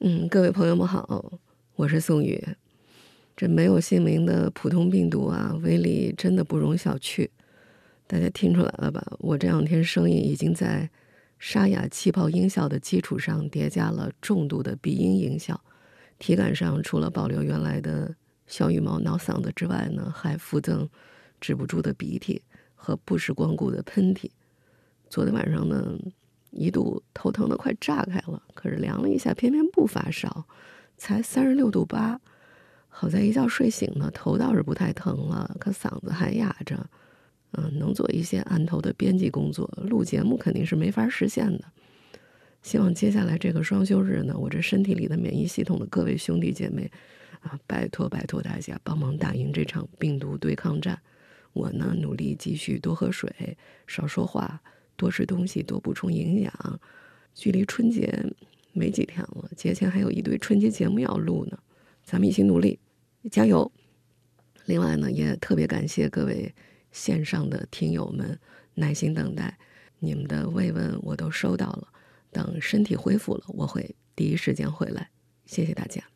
嗯，各位朋友们好，我是宋宇。这没有姓名的普通病毒啊，威力真的不容小觑。大家听出来了吧？我这两天声音已经在沙哑气泡音效的基础上叠加了重度的鼻音音效，体感上除了保留原来的小羽毛挠嗓子之外呢，还附赠止不住的鼻涕和不时光顾的喷嚏。昨天晚上呢？一度头疼的快炸开了，可是量了一下，偏偏不发烧，才三十六度八。好在一觉睡醒了，头倒是不太疼了，可嗓子还哑着。嗯，能做一些案头的编辑工作，录节目肯定是没法实现的。希望接下来这个双休日呢，我这身体里的免疫系统的各位兄弟姐妹啊，拜托拜托大家帮忙打赢这场病毒对抗战。我呢，努力继续多喝水，少说话。多吃东西，多补充营养。距离春节没几天了，节前还有一堆春节节目要录呢，咱们一起努力，加油！另外呢，也特别感谢各位线上的听友们耐心等待，你们的慰问我都收到了。等身体恢复了，我会第一时间回来。谢谢大家。